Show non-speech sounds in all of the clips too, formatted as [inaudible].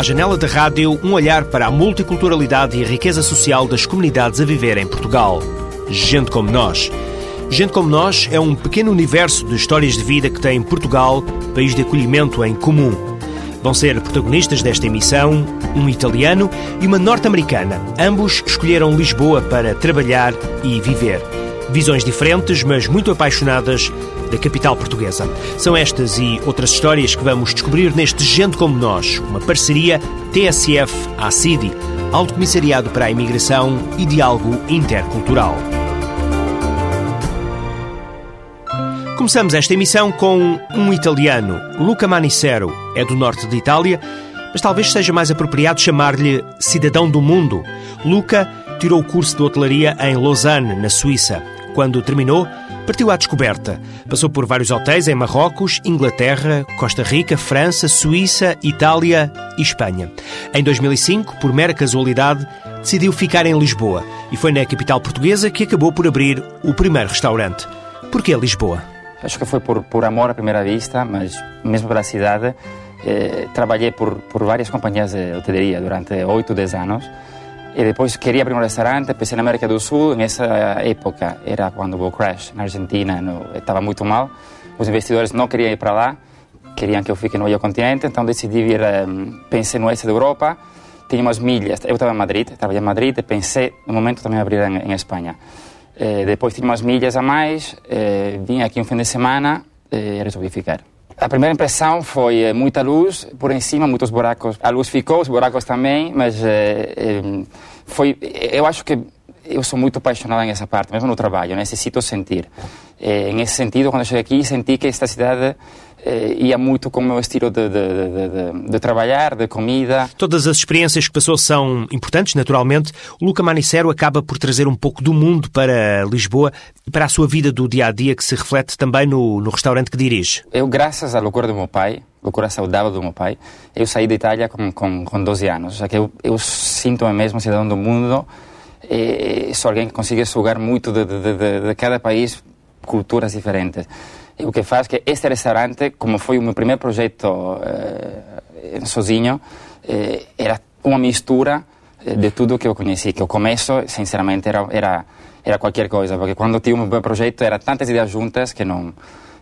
À janela da rádio, um olhar para a multiculturalidade e a riqueza social das comunidades a viver em Portugal. Gente como nós. Gente como nós é um pequeno universo de histórias de vida que tem Portugal, país de acolhimento em comum. Vão ser protagonistas desta emissão um italiano e uma norte-americana. Ambos escolheram Lisboa para trabalhar e viver. Visões diferentes, mas muito apaixonadas da capital portuguesa. São estas e outras histórias que vamos descobrir neste Gente Como Nós, uma parceria TSF-ACIDI, Alto Comissariado para a Imigração e Diálogo Intercultural. Começamos esta emissão com um italiano, Luca Manicero, é do norte de Itália, mas talvez seja mais apropriado chamar-lhe cidadão do mundo. Luca tirou o curso de hotelaria em Lausanne, na Suíça. Quando terminou, partiu à descoberta. Passou por vários hotéis em Marrocos, Inglaterra, Costa Rica, França, Suíça, Itália e Espanha. Em 2005, por mera casualidade, decidiu ficar em Lisboa e foi na capital portuguesa que acabou por abrir o primeiro restaurante. Porquê Lisboa? Acho que foi por, por amor à primeira vista, mas mesmo pela cidade. Eh, trabalhei por, por várias companhias de hoteleria durante 8, 10 anos. E depois queria abrir um restaurante, pensei na América do Sul. Nessa época era quando o crash na Argentina estava muito mal. Os investidores não queriam ir para lá, queriam que eu fique no meio continente, então decidi vir. Um, pensei no oeste da Europa, tinha umas milhas. Eu estava em Madrid, trabalhei em Madrid e pensei no momento também abrir em, em Espanha. Eh, depois tinha umas milhas a mais, eh, vim aqui um fim de semana e resolvi ficar. A primeira impressão foi eh, muita luz, por em cima muitos buracos. A luz ficou, os buracos também, mas foi. Eu acho que eu sou muito apaixonado nessa parte, mesmo no trabalho, necessito sentir. nesse sentido, quando cheguei aqui, senti que esta cidade eh, ia muito com o meu estilo de, de, de, de, trabalhar, de comida. Todas as experiências que passou são importantes, naturalmente. O Luca Manicero acaba por trazer um pouco do mundo para Lisboa e para a sua vida do dia a dia, que se reflete também no, no restaurante que dirige. Eu, graças à loucura do meu pai, loucura saudável do meu pai, eu saí da Itália com, com, com 12 anos. Já que eu, eu sinto-me mesmo cidadão do mundo e sou alguém que consegue sugar muito de cada país culturas diferentes o que faz que este restaurante, como foi o meu primeiro projeto eh, sozinho, eh, era uma mistura eh, de tudo que eu conheci, que o começo, sinceramente, era, era, era qualquer coisa, porque quando tinha um meu projeto, eram tantas ideias juntas que não...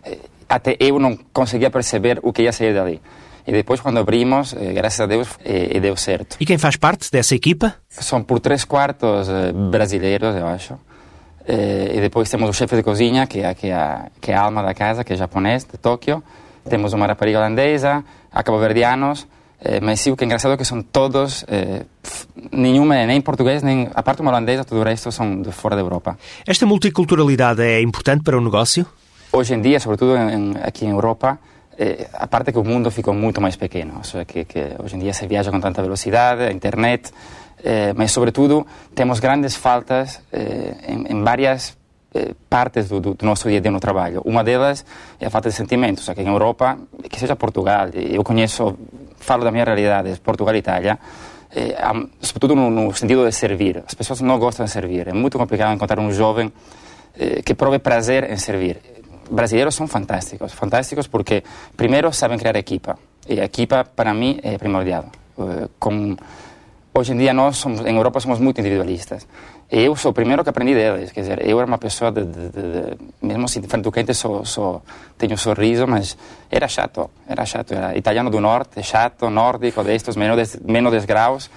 Eh, até eu não conseguia perceber o que ia sair dali. E depois, quando abrimos, eh, graças a Deus, eh, deu certo. E quem faz parte dessa equipa? São por três quartos brasileiros, eu acho. Eh, e depois temos o chefe de cozinha, que é, que, é, que é a alma da casa, que é japonês, de Tóquio. Temos uma rapariga holandesa, a cabo-verdianos. Eh, mas sim, o que é engraçado é que são todos, eh, nenhuma é nem português, nem a parte holandesa, todo o resto são de fora da Europa. Esta multiculturalidade é importante para o negócio? Hoje em dia, sobretudo em, aqui em Europa, eh, a parte é que o mundo ficou muito mais pequeno. Ou seja, que, que hoje em dia se viaja com tanta velocidade, a internet, eh, mas sobretudo temos grandes faltas eh, em, em, várias eh, partes do, do, nosso dia a dia no trabalho. Uma delas é a falta de sentimentos. Aqui em Europa, que seja Portugal, eu conheço, falo da minha realidade, Portugal e Itália, eh, sobretudo no, no, sentido de servir. As pessoas não gostam de servir. É muito complicado encontrar um jovem eh, que prove prazer em servir. Brasileiros são fantásticos, fantásticos porque primeiro sabem criar equipa. E a equipa, para mim, é primordial. Com hoje em dia nós somos, em Europa somos muito individualistas. Eu sou o primeiro que aprendi deles, quer dizer, eu era uma pessoa de, de, de, mesmo assim, frente ao quente, sou, sou, tenho um sorriso, mas era chato, era chato, era italiano do norte, chato, nórdico, destes, menos, menos 10 graus,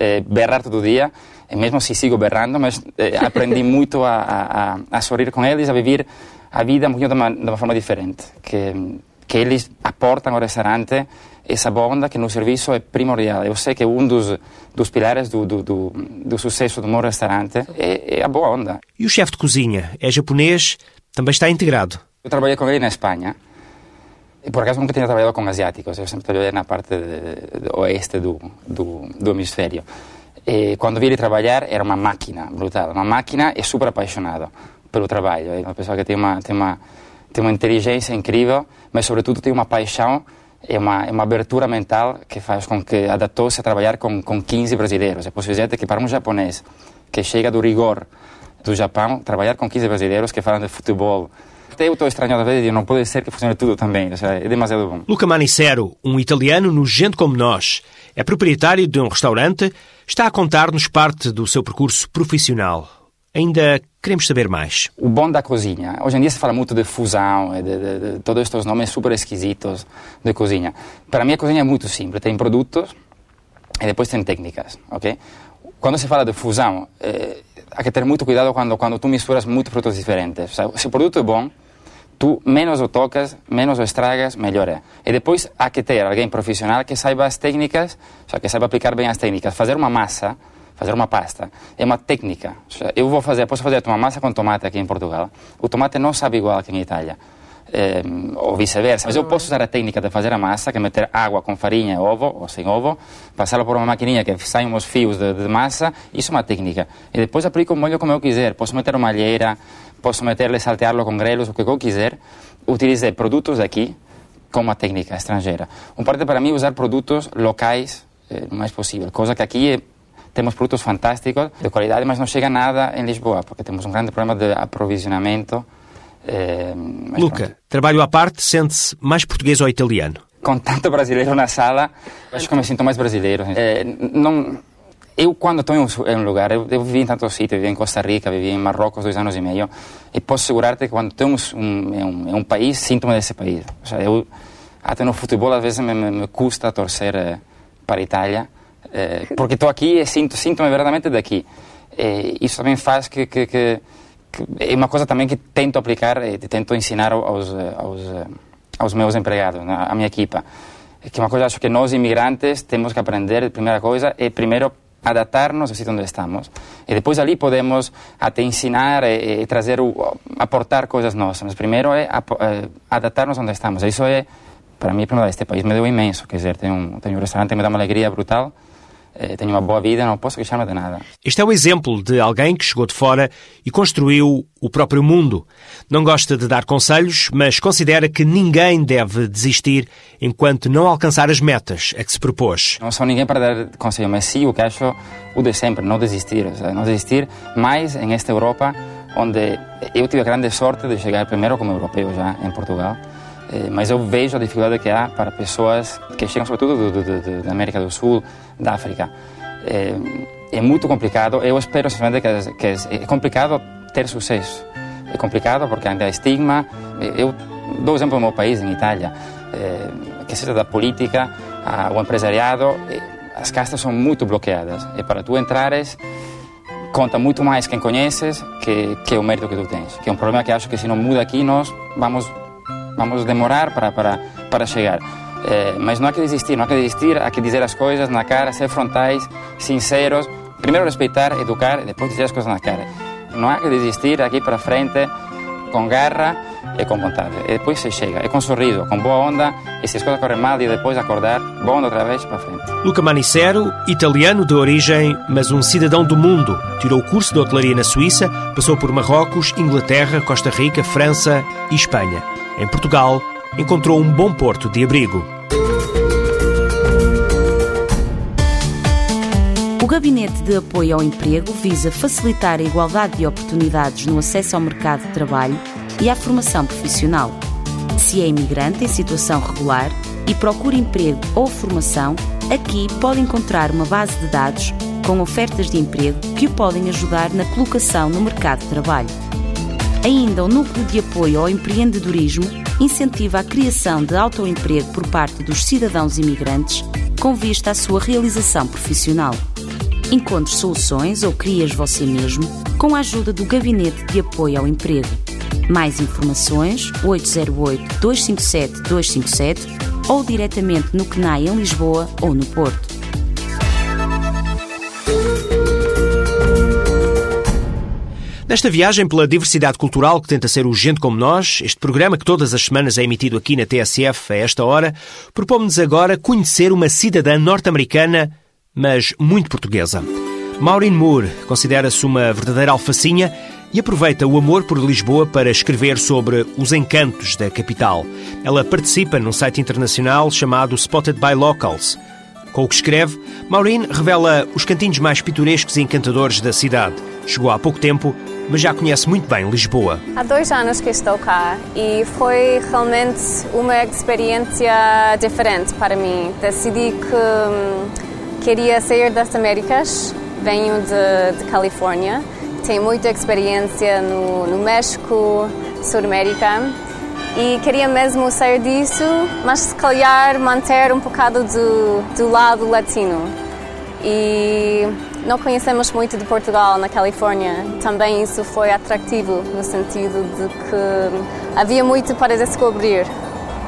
eh, berrar todo dia, e mesmo se sigo berrando, mas eh, aprendi [laughs] muito a, a, a, sorrir com eles, a viver a vida de uma, de uma forma diferente, que, que eles aportam ao restaurante essa bonda que no serviço é primordial. Eu sei que um dos, dos pilares do, do, do, do sucesso do meu restaurante é, é, a boa onda. E o chefe de cozinha é japonês, também está integrado? Eu trabalhei com ele na Espanha. E por acaso nunca tinha trabalhado com asiáticos, eu sempre trabalhei na parte de, de oeste do, do, do hemisfério. E quando vi ele trabalhar, era uma máquina brutal, uma máquina e super apaixonado pelo trabalho. É uma pessoa que tem uma, tem uma, tem uma inteligência incrível, mas sobretudo tem uma paixão é uma, uma abertura mental que faz com que adaptou-se a trabalhar com, com 15 brasileiros. É possível que para um japonês que chega do rigor do Japão, trabalhar com 15 brasileiros que falam de futebol, Eu estou estranhado ver e não pode ser que funcione tudo também. É demasiado bom. Luca Manicero, um italiano no Gente Como Nós, é proprietário de um restaurante, está a contar-nos parte do seu percurso profissional. Ainda queremos saber mais. O bom da cozinha. Hoje em dia se fala muito de fusão, de, de, de todos estes nomes super esquisitos de cozinha. Para mim a cozinha é muito simples. Tem produtos e depois tem técnicas, ok? Quando se fala de fusão, eh, há que ter muito cuidado quando, quando tu misturas muitos produtos diferentes. Se o produto é bom, tu menos o tocas, menos o estragas, melhor é. E depois há que ter alguém profissional que saiba as técnicas, ou que saiba aplicar bem as técnicas. Fazer uma massa, fazer uma pasta, é uma técnica. eu vou fazer, posso fazer uma massa com tomate aqui em Portugal. O tomate não sabe igual que em Itália. É, ou vice-versa. Mas eu posso usar a técnica de fazer a massa, que é meter água com farinha ovo, ou sem ovo, passá-la por uma maquininha que saem uns fios de, de, massa, isso é uma técnica. E depois aplico o molho como eu quiser. Posso meter uma alheira, posso meterle, saltearlo com grelos, o que eu quiser. Utilizei produtos aqui com uma técnica estrangeira. Um parte para mim usar produtos locais o mais possível, coisa que aqui é, temos produtos fantásticos, de qualidade, mas não chega nada em Lisboa, porque temos um grande problema de aprovisionamento. Eh, Luca, pronto. trabalho à parte, sente-se mais português ou italiano? Com tanto brasileiro na sala, acho que me sinto mais brasileiro. Eh, não eu, quando estou em um, lugar, eu, eu, vivi em tantos sítios, vivi em Costa Rica, vivi em Marrocos dois anos e meio, e posso assegurar-te que quando estou um, em um, um país, sinto-me desse país. Seja, eu, até no futebol, às vezes me, me, me custa torcer eh, para a Itália, eh, porque estou aqui e sinto, sinto-me verdadeiramente daqui. E isso também faz que, que, que, que, é uma coisa também que tento aplicar e tento ensinar aos, aos, aos meus empregados, à minha equipa. Que é uma coisa acho que nós imigrantes temos que aprender, a primeira coisa, é primeiro adaptarnos ao sitio onde estamos. E depois ali podemos até ensinar e, e trazer, aportar coisas nossas. Mas primeiro é eh, adaptar-nos onde estamos. Isso é, para mim, para este país me deu imenso. Quer dizer, tenho um, um restaurante que me dá uma alegria brutal. Eh, tenho uma boa vida, não posso queixar-me de nada. Este é o exemplo de alguém que chegou de fora e construiu o próprio mundo. Não gosta de dar conselhos, mas considera que ninguém deve desistir enquanto não alcançar as metas a que se propôs. Não sou ninguém para dar conselho, mas sim o que acho o de sempre, não desistir. Não desistir mais em esta Europa, onde eu tive a grande sorte de chegar primeiro como europeu já em Portugal. Eh, mas eu vejo a dificuldade que há para pessoas que chegam, sobretudo do, do, do, da América do Sul, da África. É, é muito complicado. Eu espero simplesmente que, que é complicado ter sucesso. É complicado porque ainda há estigma. Eu dou exemplo do meu país, em Itália, é, que seja da política ao empresariado, as castas são muito bloqueadas. E para tu entrares, conta muito mais quem conheces que, que o mérito que tu tens. Que é um problema que acho que se não muda aqui, nós vamos vamos demorar para, para, para chegar. É, mas não há que desistir, não há que desistir, há que dizer as coisas na cara, ser frontais, sinceros. Primeiro respeitar, educar, depois dizer as coisas na cara. Não há que desistir aqui para frente, com garra e com vontade. E depois se chega, e com sorriso, com boa onda, e se as coisas correm mal, e depois acordar, boa onda outra vez para frente. Luca Manicero, italiano de origem, mas um cidadão do mundo. Tirou o curso de hotelaria na Suíça, passou por Marrocos, Inglaterra, Costa Rica, França e Espanha em Portugal, encontrou um bom porto de abrigo. O Gabinete de Apoio ao Emprego visa facilitar a igualdade de oportunidades no acesso ao mercado de trabalho e à formação profissional. Se é imigrante em situação regular e procura emprego ou formação, aqui pode encontrar uma base de dados com ofertas de emprego que o podem ajudar na colocação no mercado de trabalho. Ainda, o Núcleo de Apoio ao Empreendedorismo incentiva a criação de autoemprego por parte dos cidadãos imigrantes com vista à sua realização profissional. Encontre soluções ou crias você mesmo com a ajuda do Gabinete de Apoio ao Emprego. Mais informações 808 257 257 ou diretamente no CNAI em Lisboa ou no Porto. Nesta viagem pela diversidade cultural que tenta ser o Gente Como Nós, este programa que todas as semanas é emitido aqui na TSF a esta hora, propomos agora conhecer uma cidadã norte-americana, mas muito portuguesa. Maureen Moore considera-se uma verdadeira alfacinha e aproveita o amor por Lisboa para escrever sobre os encantos da capital. Ela participa num site internacional chamado Spotted by Locals. Com o que escreve, Maureen revela os cantinhos mais pitorescos e encantadores da cidade Chegou há pouco tempo, mas já conhece muito bem Lisboa. Há dois anos que estou cá e foi realmente uma experiência diferente para mim. Decidi que hum, queria sair das Américas, venho de, de Califórnia, tenho muita experiência no, no México, Sul-América e queria mesmo sair disso, mas se calhar manter um bocado do, do lado latino. E não conhecemos muito de Portugal na Califórnia. Também isso foi atrativo no sentido de que havia muito para descobrir.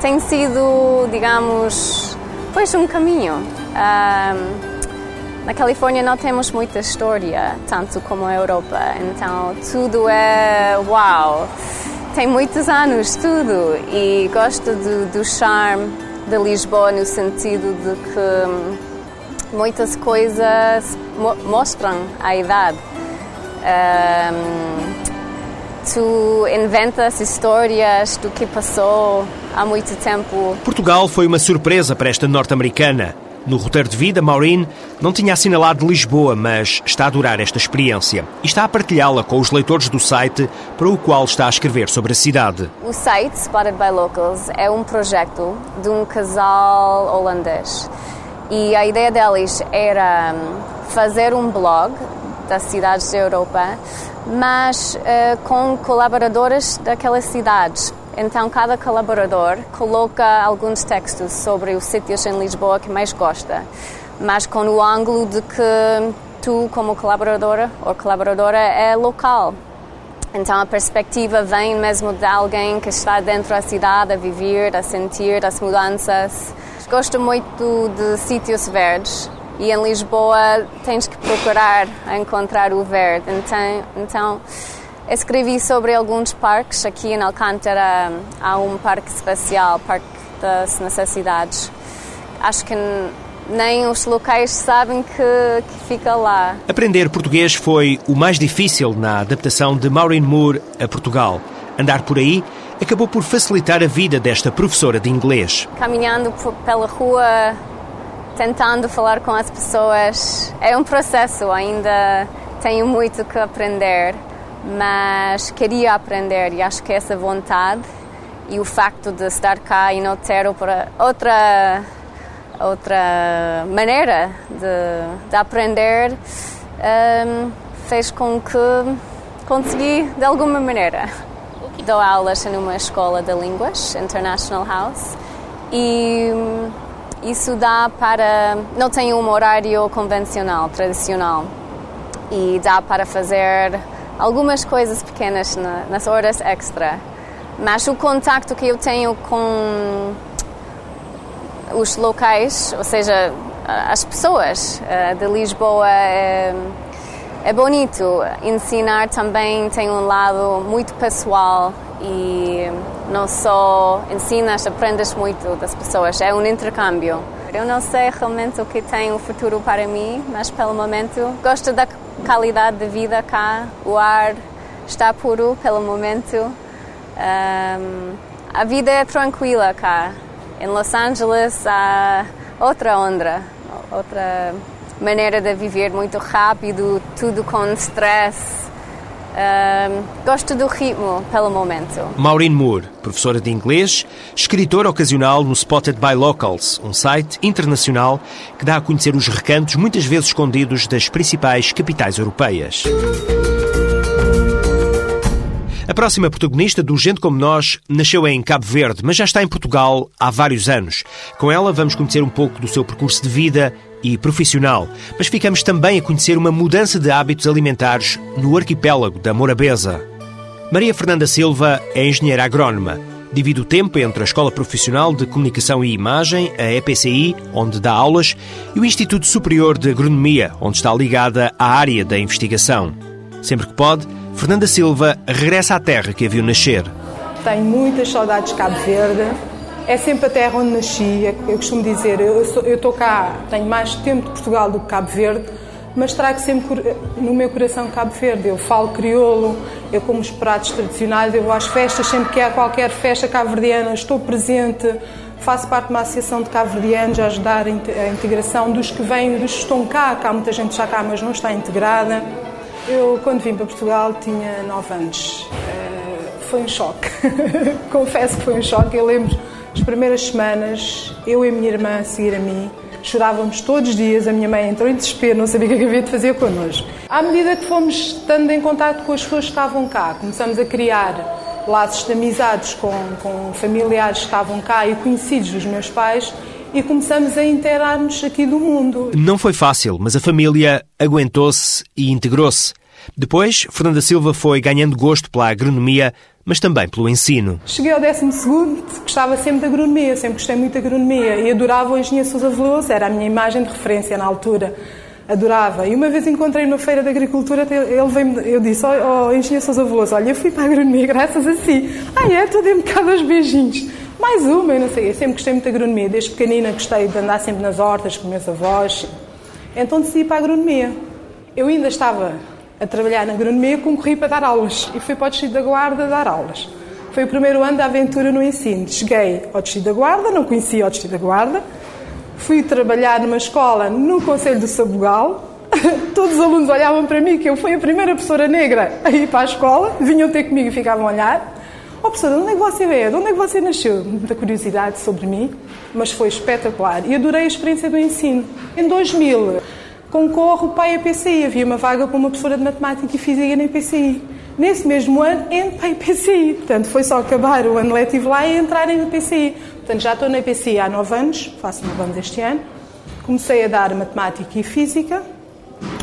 Tem sido, digamos, pois um caminho. Um, na Califórnia não temos muita história, tanto como a Europa, então tudo é uau tem muitos anos, tudo. E gosto do, do charme de Lisboa no sentido de que muitas coisas mo mostram a idade. Um, tu inventas histórias do que passou há muito tempo. Portugal foi uma surpresa para esta norte-americana. No roteiro de vida, Maureen não tinha assinalado Lisboa, mas está a adorar esta experiência e está a partilhá-la com os leitores do site para o qual está a escrever sobre a cidade. O site Spotted by Locals é um projeto de um casal holandês e a ideia deles era hum, fazer um blog das cidades da Europa, mas uh, com colaboradores daquelas cidades então, cada colaborador coloca alguns textos sobre os sítios em Lisboa que mais gosta, mas com o ângulo de que tu, como colaboradora ou colaboradora, é local. Então, a perspectiva vem mesmo de alguém que está dentro da cidade, a viver, a sentir as mudanças. Gosto muito de sítios verdes e em Lisboa tens que procurar encontrar o verde. Então, então Escrevi sobre alguns parques. Aqui em Alcântara há um parque espacial, Parque das Necessidades. Acho que nem os locais sabem que, que, fica lá. Aprender português foi o mais difícil na adaptação de Maureen Moore a Portugal. Andar por aí acabou por facilitar a vida desta professora de inglês. Caminhando pela rua, tentando falar com as pessoas, é um processo, ainda tenho muito que aprender mas queria aprender e acho que essa vontade e o facto de estar cá e não ter outra outra maneira de, de aprender um, fez com que consegui de alguma maneira. Dou aulas numa escola de línguas, International House, e hum, isso dá para. não tem um horário convencional, tradicional, e dá para fazer algumas coisas pequenas na, nas horas extra, mas o contacto que eu tenho com os locais, ou seja, as pessoas uh, de Lisboa é, bonito. Ensinar também tem um lado muito pessoal e não só ensinas, aprendes muito das pessoas, é um intercâmbio. Eu não sei realmente o que tem o futuro para mim, mas pelo momento gosto da qualidade de vida cá, o ar está puro pelo momento. Um, a vida é tranquila cá. Em Los Angeles há outra onda, outra maneira de viver muito rápido, tudo com stress. Gosto do ritmo pelo momento. Maureen Moore, professora de inglês, escritora ocasional no Spotted by Locals, um site internacional que dá a conhecer os recantos muitas vezes escondidos das principais capitais europeias. A próxima protagonista do Gente Como Nós nasceu em Cabo Verde, mas já está em Portugal há vários anos. Com ela vamos conhecer um pouco do seu percurso de vida e profissional, mas ficamos também a conhecer uma mudança de hábitos alimentares no arquipélago da Morabeza. Maria Fernanda Silva é engenheira agrónoma. Divide o tempo entre a Escola Profissional de Comunicação e Imagem, a EPCI, onde dá aulas, e o Instituto Superior de Agronomia, onde está ligada à área da investigação. Sempre que pode, Fernanda Silva regressa à terra que a viu nascer. Tenho muitas saudades de Cabo Verde. É sempre a terra onde nasci. Eu costumo dizer, eu estou cá, tenho mais tempo de Portugal do que Cabo Verde, mas trago sempre no meu coração Cabo Verde. Eu falo crioulo, eu como os pratos tradicionais, eu vou às festas, sempre que há qualquer festa cabo-verdiana, estou presente, faço parte de uma associação de cabo-verdianos a ajudar a integração dos que vêm, dos que estão cá, há muita gente já cá, mas não está integrada. Eu, quando vim para Portugal, tinha 9 anos. Uh, foi um choque. [laughs] Confesso que foi um choque. Eu lembro as primeiras semanas, eu e a minha irmã a seguir a mim, chorávamos todos os dias. A minha mãe entrou em desespero, não sabia o que havia de fazer connosco. À medida que fomos estando em contato com as pessoas que estavam cá, começamos a criar laços de amizades com, com familiares que estavam cá e conhecidos dos meus pais e começamos a interar-nos aqui do mundo. Não foi fácil, mas a família aguentou-se e integrou-se. Depois, Fernanda Silva foi ganhando gosto pela agronomia, mas também pelo ensino. Cheguei ao 12 gostava sempre de agronomia, sempre gostei muito de agronomia e adorava o engenheiro Sousa Veloso, era a minha imagem de referência na altura. Adorava. E uma vez encontrei na Feira da Agricultura, ele veio eu disse, oh, oh engenheiro Sousa Veloso, olha, eu fui para a agronomia graças a si. Ah, é? Estou de cada aos beijinhos. Mais uma, eu não sei, eu sempre gostei muito de agronomia. Desde pequenina gostei de andar sempre nas hortas com meus avós. Então decidi para a agronomia. Eu ainda estava a trabalhar na agronomia, concorri para dar aulas e fui para o Distrito da Guarda dar aulas. Foi o primeiro ano da aventura no ensino. Cheguei ao Distrito da Guarda, não conhecia o Distrito da Guarda, fui trabalhar numa escola no Conselho do Sabugal. [laughs] Todos os alunos olhavam para mim, que eu fui a primeira professora negra a ir para a escola, vinham ter comigo e ficavam a olhar. Oh, professora, de onde é que você veio? De onde é que você nasceu? Muita curiosidade sobre mim, mas foi espetacular e adorei a experiência do ensino. Em 2000, concorro para a EPCI. Havia uma vaga para uma professora de Matemática e Física na EPCI. Nesse mesmo ano, entro para a EPCI. Portanto, foi só acabar o ano letivo lá e entrar na EPCI. Portanto, já estou na EPCI há nove anos, faço nove anos este ano. Comecei a dar Matemática e Física.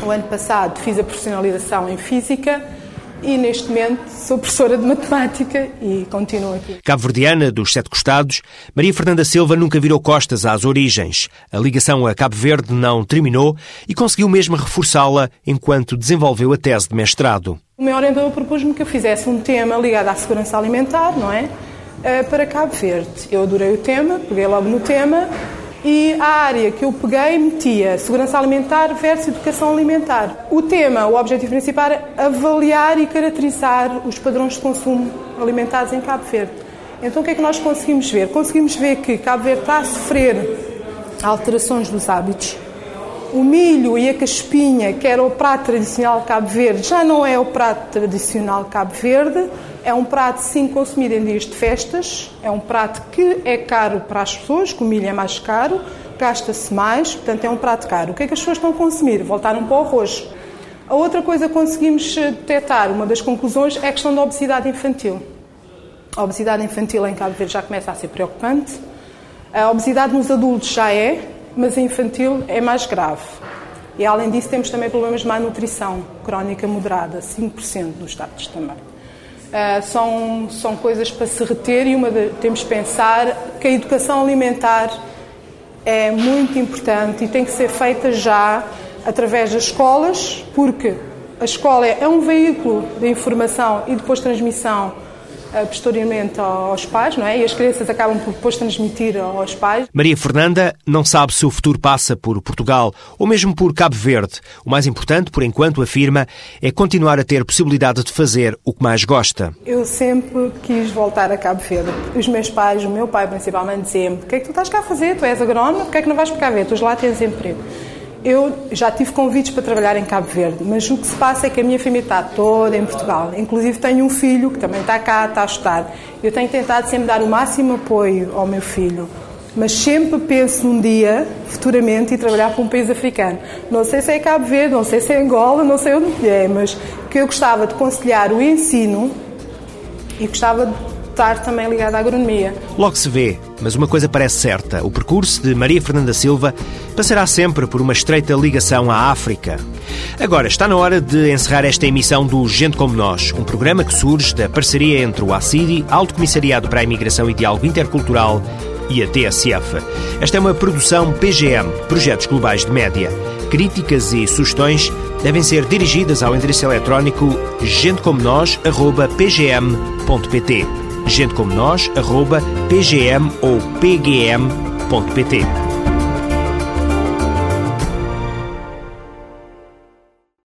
O ano passado fiz a profissionalização em Física e neste momento sou professora de matemática e continuo aqui. Cabo-Verdiana dos Sete Costados, Maria Fernanda Silva nunca virou costas às origens. A ligação a Cabo Verde não terminou e conseguiu mesmo reforçá-la enquanto desenvolveu a tese de mestrado. O meu orientador propôs-me que eu fizesse um tema ligado à segurança alimentar, não é? Eh, para Cabo Verde. Eu adorei o tema, peguei logo no tema e a área que eu peguei metia segurança alimentar versus educação alimentar. O tema, o objetivo principal é avaliar e caracterizar os padrões de consumo alimentares em Cabo Verde. Então o que é que nós conseguimos ver? Conseguimos ver que Cabo Verde está a sofrer alterações dos hábitos. O milho e a caspinha, que era o prato tradicional Cabo Verde, já não é o prato tradicional Cabo Verde é um prato, sim, consumido em dias de festas. É um prato que é caro para as pessoas, o milho é mais caro, gasta-se mais, portanto é um prato caro. O que é que as pessoas estão a consumir? Voltaram para o arroz. A outra coisa que conseguimos detectar, uma das conclusões, é a questão da obesidade infantil. A obesidade infantil em Cabo Verde já começa a ser preocupante. A obesidade nos adultos já é, mas a infantil é mais grave. E além disso, temos também problemas de má nutrição crónica moderada, 5% nos Estados também. Uh, são, são coisas para se reter e uma de, temos de pensar que a educação alimentar é muito importante e tem que ser feita já através das escolas, porque a escola é um veículo de informação e depois transmissão posteriormente aos pais, não é? E as crianças acabam por depois transmitir aos pais. Maria Fernanda não sabe se o futuro passa por Portugal ou mesmo por Cabo Verde. O mais importante, por enquanto, afirma, é continuar a ter possibilidade de fazer o que mais gosta. Eu sempre quis voltar a Cabo Verde. Os meus pais, o meu pai principalmente, diziam-me: o que é que tu estás cá a fazer? Tu és agrónomo, por que é que não vais para Cabo Verde? Tu lá tens emprego. Eu já tive convites para trabalhar em Cabo Verde, mas o que se passa é que a minha família está toda em Portugal. Inclusive tenho um filho que também está cá, está a estudar. Eu tenho tentado sempre dar o máximo apoio ao meu filho, mas sempre penso num dia, futuramente, ir trabalhar para um país africano. Não sei se é Cabo Verde, não sei se é Angola, não sei onde é, mas que eu gostava de conciliar o ensino e gostava de estar também ligada à agronomia. Logo se vê, mas uma coisa parece certa: o percurso de Maria Fernanda Silva passará sempre por uma estreita ligação à África. Agora está na hora de encerrar esta emissão do Gente Como Nós, um programa que surge da parceria entre o ACIDI, Alto Comissariado para a Imigração e Diálogo Intercultural, e a TSF. Esta é uma produção PGM, Projetos Globais de Média. Críticas e sugestões devem ser dirigidas ao endereço eletrónico gentecomonos.pgm.pt gente como nós, arroba pgm ou pgm.pt.